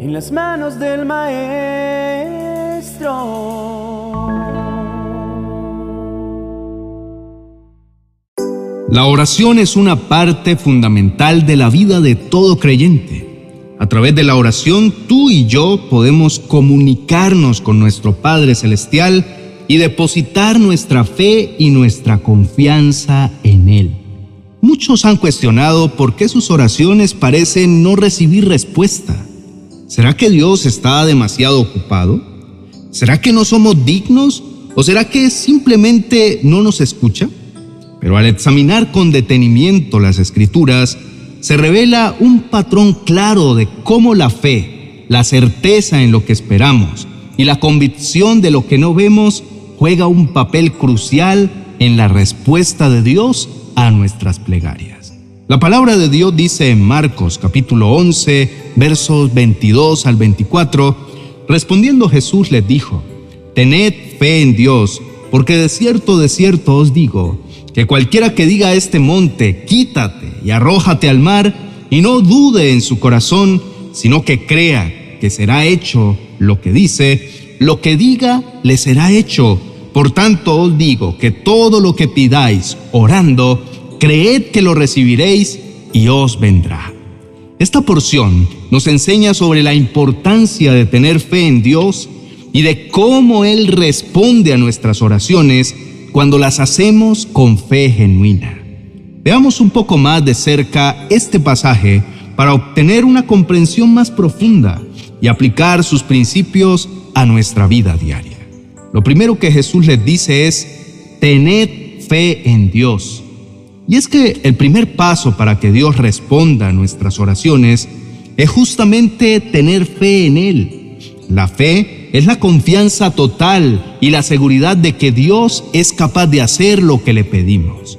en las manos del Maestro. La oración es una parte fundamental de la vida de todo creyente. A través de la oración, tú y yo podemos comunicarnos con nuestro Padre Celestial y depositar nuestra fe y nuestra confianza en Él. Muchos han cuestionado por qué sus oraciones parecen no recibir respuesta. ¿Será que Dios está demasiado ocupado? ¿Será que no somos dignos? ¿O será que simplemente no nos escucha? Pero al examinar con detenimiento las escrituras, se revela un patrón claro de cómo la fe, la certeza en lo que esperamos y la convicción de lo que no vemos juega un papel crucial en la respuesta de Dios a nuestras plegarias. La palabra de Dios dice en Marcos capítulo 11, versos 22 al 24, respondiendo Jesús les dijo, Tened fe en Dios, porque de cierto, de cierto os digo, que cualquiera que diga a este monte, quítate y arrójate al mar, y no dude en su corazón, sino que crea que será hecho lo que dice, lo que diga le será hecho. Por tanto os digo que todo lo que pidáis orando, creed que lo recibiréis y os vendrá. Esta porción nos enseña sobre la importancia de tener fe en Dios y de cómo Él responde a nuestras oraciones cuando las hacemos con fe genuina. Veamos un poco más de cerca este pasaje para obtener una comprensión más profunda y aplicar sus principios a nuestra vida diaria. Lo primero que Jesús les dice es, tened fe en Dios. Y es que el primer paso para que Dios responda a nuestras oraciones es justamente tener fe en Él. La fe es la confianza total y la seguridad de que Dios es capaz de hacer lo que le pedimos.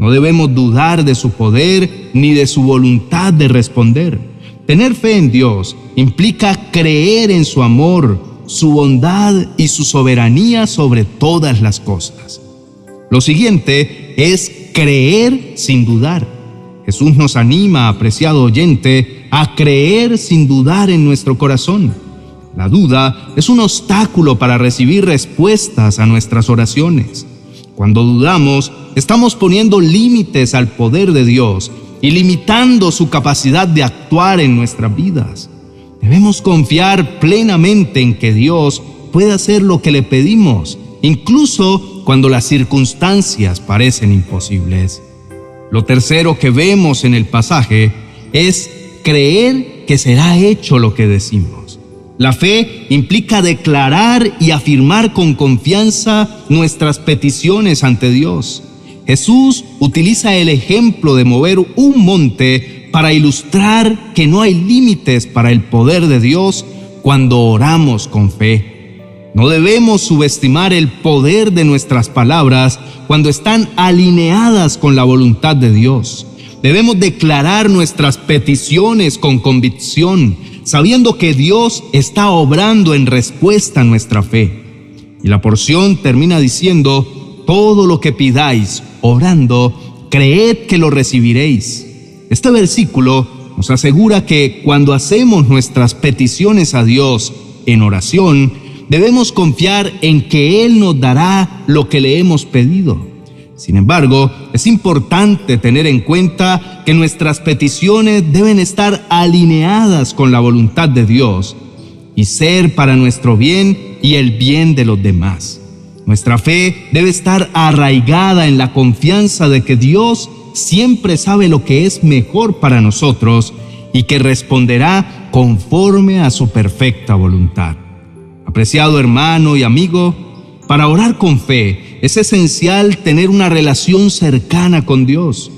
No debemos dudar de su poder ni de su voluntad de responder. Tener fe en Dios implica creer en su amor, su bondad y su soberanía sobre todas las cosas. Lo siguiente es creer sin dudar. Jesús nos anima, apreciado oyente, a creer sin dudar en nuestro corazón. La duda es un obstáculo para recibir respuestas a nuestras oraciones. Cuando dudamos, estamos poniendo límites al poder de Dios y limitando su capacidad de actuar en nuestras vidas. Debemos confiar plenamente en que Dios puede hacer lo que le pedimos, incluso cuando las circunstancias parecen imposibles. Lo tercero que vemos en el pasaje es creer que será hecho lo que decimos. La fe implica declarar y afirmar con confianza nuestras peticiones ante Dios. Jesús utiliza el ejemplo de mover un monte para ilustrar que no hay límites para el poder de Dios cuando oramos con fe. No debemos subestimar el poder de nuestras palabras cuando están alineadas con la voluntad de Dios. Debemos declarar nuestras peticiones con convicción, sabiendo que Dios está obrando en respuesta a nuestra fe. Y la porción termina diciendo, todo lo que pidáis orando, creed que lo recibiréis. Este versículo nos asegura que cuando hacemos nuestras peticiones a Dios en oración, debemos confiar en que Él nos dará lo que le hemos pedido. Sin embargo, es importante tener en cuenta que nuestras peticiones deben estar alineadas con la voluntad de Dios y ser para nuestro bien y el bien de los demás. Nuestra fe debe estar arraigada en la confianza de que Dios siempre sabe lo que es mejor para nosotros y que responderá conforme a su perfecta voluntad. Apreciado hermano y amigo, para orar con fe es esencial tener una relación cercana con Dios.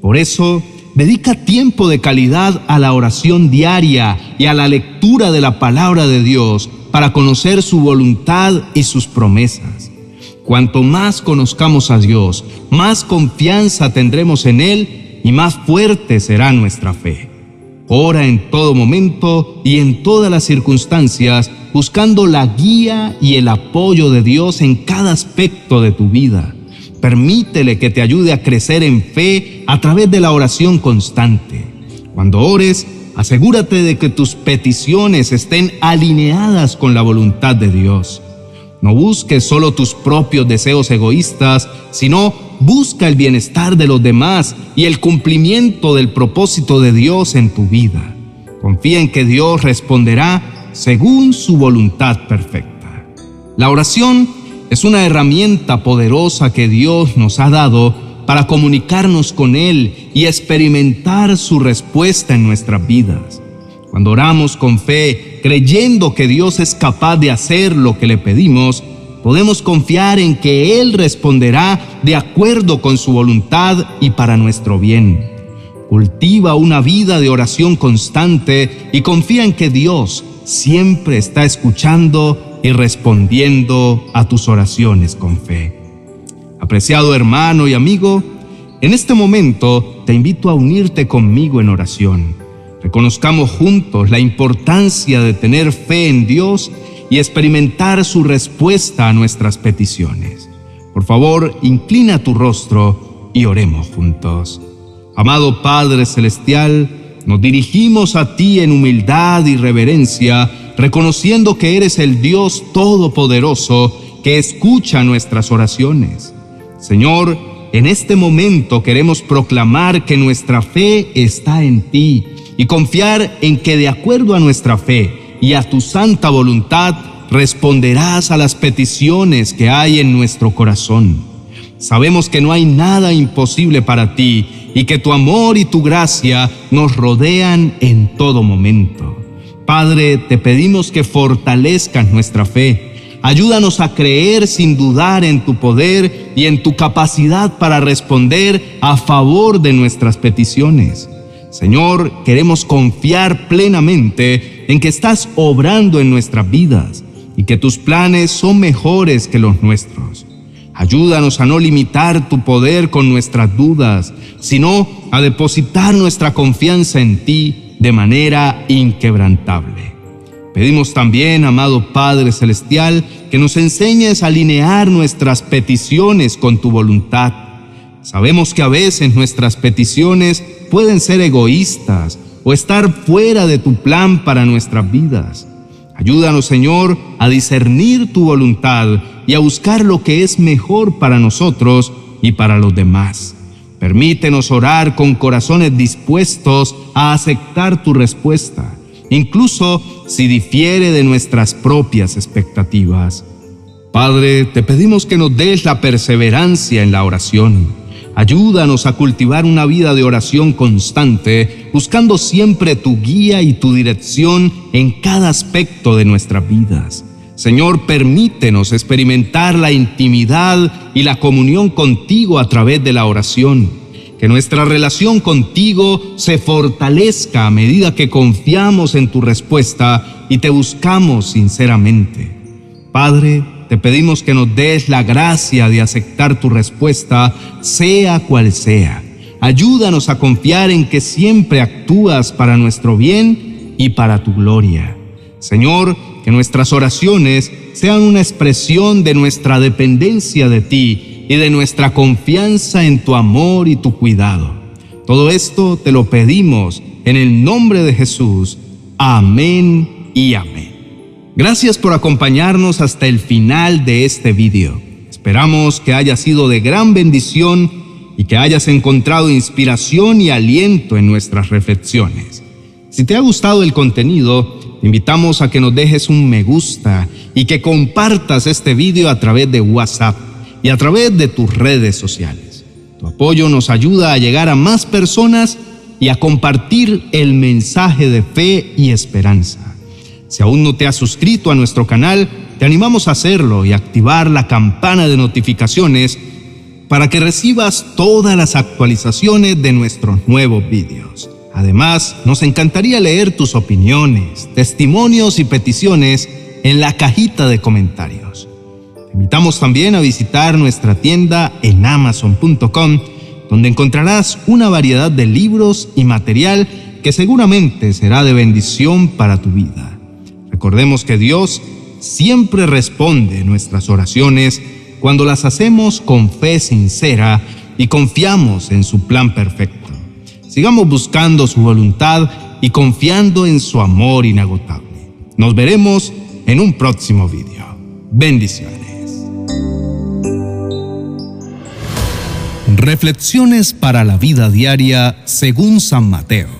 Por eso, dedica tiempo de calidad a la oración diaria y a la lectura de la palabra de Dios para conocer su voluntad y sus promesas. Cuanto más conozcamos a Dios, más confianza tendremos en Él y más fuerte será nuestra fe. Ora en todo momento y en todas las circunstancias, buscando la guía y el apoyo de Dios en cada aspecto de tu vida. Permítele que te ayude a crecer en fe a través de la oración constante. Cuando ores, asegúrate de que tus peticiones estén alineadas con la voluntad de Dios. No busques solo tus propios deseos egoístas, sino busca el bienestar de los demás y el cumplimiento del propósito de Dios en tu vida. Confía en que Dios responderá según su voluntad perfecta. La oración es una herramienta poderosa que Dios nos ha dado para comunicarnos con Él y experimentar su respuesta en nuestras vidas. Cuando oramos con fe, creyendo que Dios es capaz de hacer lo que le pedimos, podemos confiar en que Él responderá de acuerdo con su voluntad y para nuestro bien. Cultiva una vida de oración constante y confía en que Dios siempre está escuchando y respondiendo a tus oraciones con fe. Apreciado hermano y amigo, en este momento te invito a unirte conmigo en oración Reconozcamos juntos la importancia de tener fe en Dios y experimentar su respuesta a nuestras peticiones. Por favor, inclina tu rostro y oremos juntos. Amado Padre Celestial, nos dirigimos a ti en humildad y reverencia, reconociendo que eres el Dios Todopoderoso que escucha nuestras oraciones. Señor, en este momento queremos proclamar que nuestra fe está en ti y confiar en que de acuerdo a nuestra fe y a tu santa voluntad responderás a las peticiones que hay en nuestro corazón. Sabemos que no hay nada imposible para ti y que tu amor y tu gracia nos rodean en todo momento. Padre, te pedimos que fortalezcas nuestra fe. Ayúdanos a creer sin dudar en tu poder y en tu capacidad para responder a favor de nuestras peticiones. Señor, queremos confiar plenamente en que estás obrando en nuestras vidas y que tus planes son mejores que los nuestros. Ayúdanos a no limitar tu poder con nuestras dudas, sino a depositar nuestra confianza en ti de manera inquebrantable. Pedimos también, amado Padre Celestial, que nos enseñes a alinear nuestras peticiones con tu voluntad. Sabemos que a veces nuestras peticiones pueden ser egoístas o estar fuera de tu plan para nuestras vidas. Ayúdanos, Señor, a discernir tu voluntad y a buscar lo que es mejor para nosotros y para los demás. Permítenos orar con corazones dispuestos a aceptar tu respuesta, incluso si difiere de nuestras propias expectativas. Padre, te pedimos que nos des la perseverancia en la oración Ayúdanos a cultivar una vida de oración constante, buscando siempre tu guía y tu dirección en cada aspecto de nuestras vidas. Señor, permítenos experimentar la intimidad y la comunión contigo a través de la oración. Que nuestra relación contigo se fortalezca a medida que confiamos en tu respuesta y te buscamos sinceramente. Padre, te pedimos que nos des la gracia de aceptar tu respuesta, sea cual sea. Ayúdanos a confiar en que siempre actúas para nuestro bien y para tu gloria. Señor, que nuestras oraciones sean una expresión de nuestra dependencia de ti y de nuestra confianza en tu amor y tu cuidado. Todo esto te lo pedimos en el nombre de Jesús. Amén y amén. Gracias por acompañarnos hasta el final de este video. Esperamos que haya sido de gran bendición y que hayas encontrado inspiración y aliento en nuestras reflexiones. Si te ha gustado el contenido, te invitamos a que nos dejes un me gusta y que compartas este video a través de WhatsApp y a través de tus redes sociales. Tu apoyo nos ayuda a llegar a más personas y a compartir el mensaje de fe y esperanza. Si aún no te has suscrito a nuestro canal, te animamos a hacerlo y activar la campana de notificaciones para que recibas todas las actualizaciones de nuestros nuevos vídeos. Además, nos encantaría leer tus opiniones, testimonios y peticiones en la cajita de comentarios. Te invitamos también a visitar nuestra tienda en amazon.com, donde encontrarás una variedad de libros y material que seguramente será de bendición para tu vida. Recordemos que Dios siempre responde nuestras oraciones cuando las hacemos con fe sincera y confiamos en su plan perfecto. Sigamos buscando su voluntad y confiando en su amor inagotable. Nos veremos en un próximo video. Bendiciones. Reflexiones para la vida diaria según San Mateo.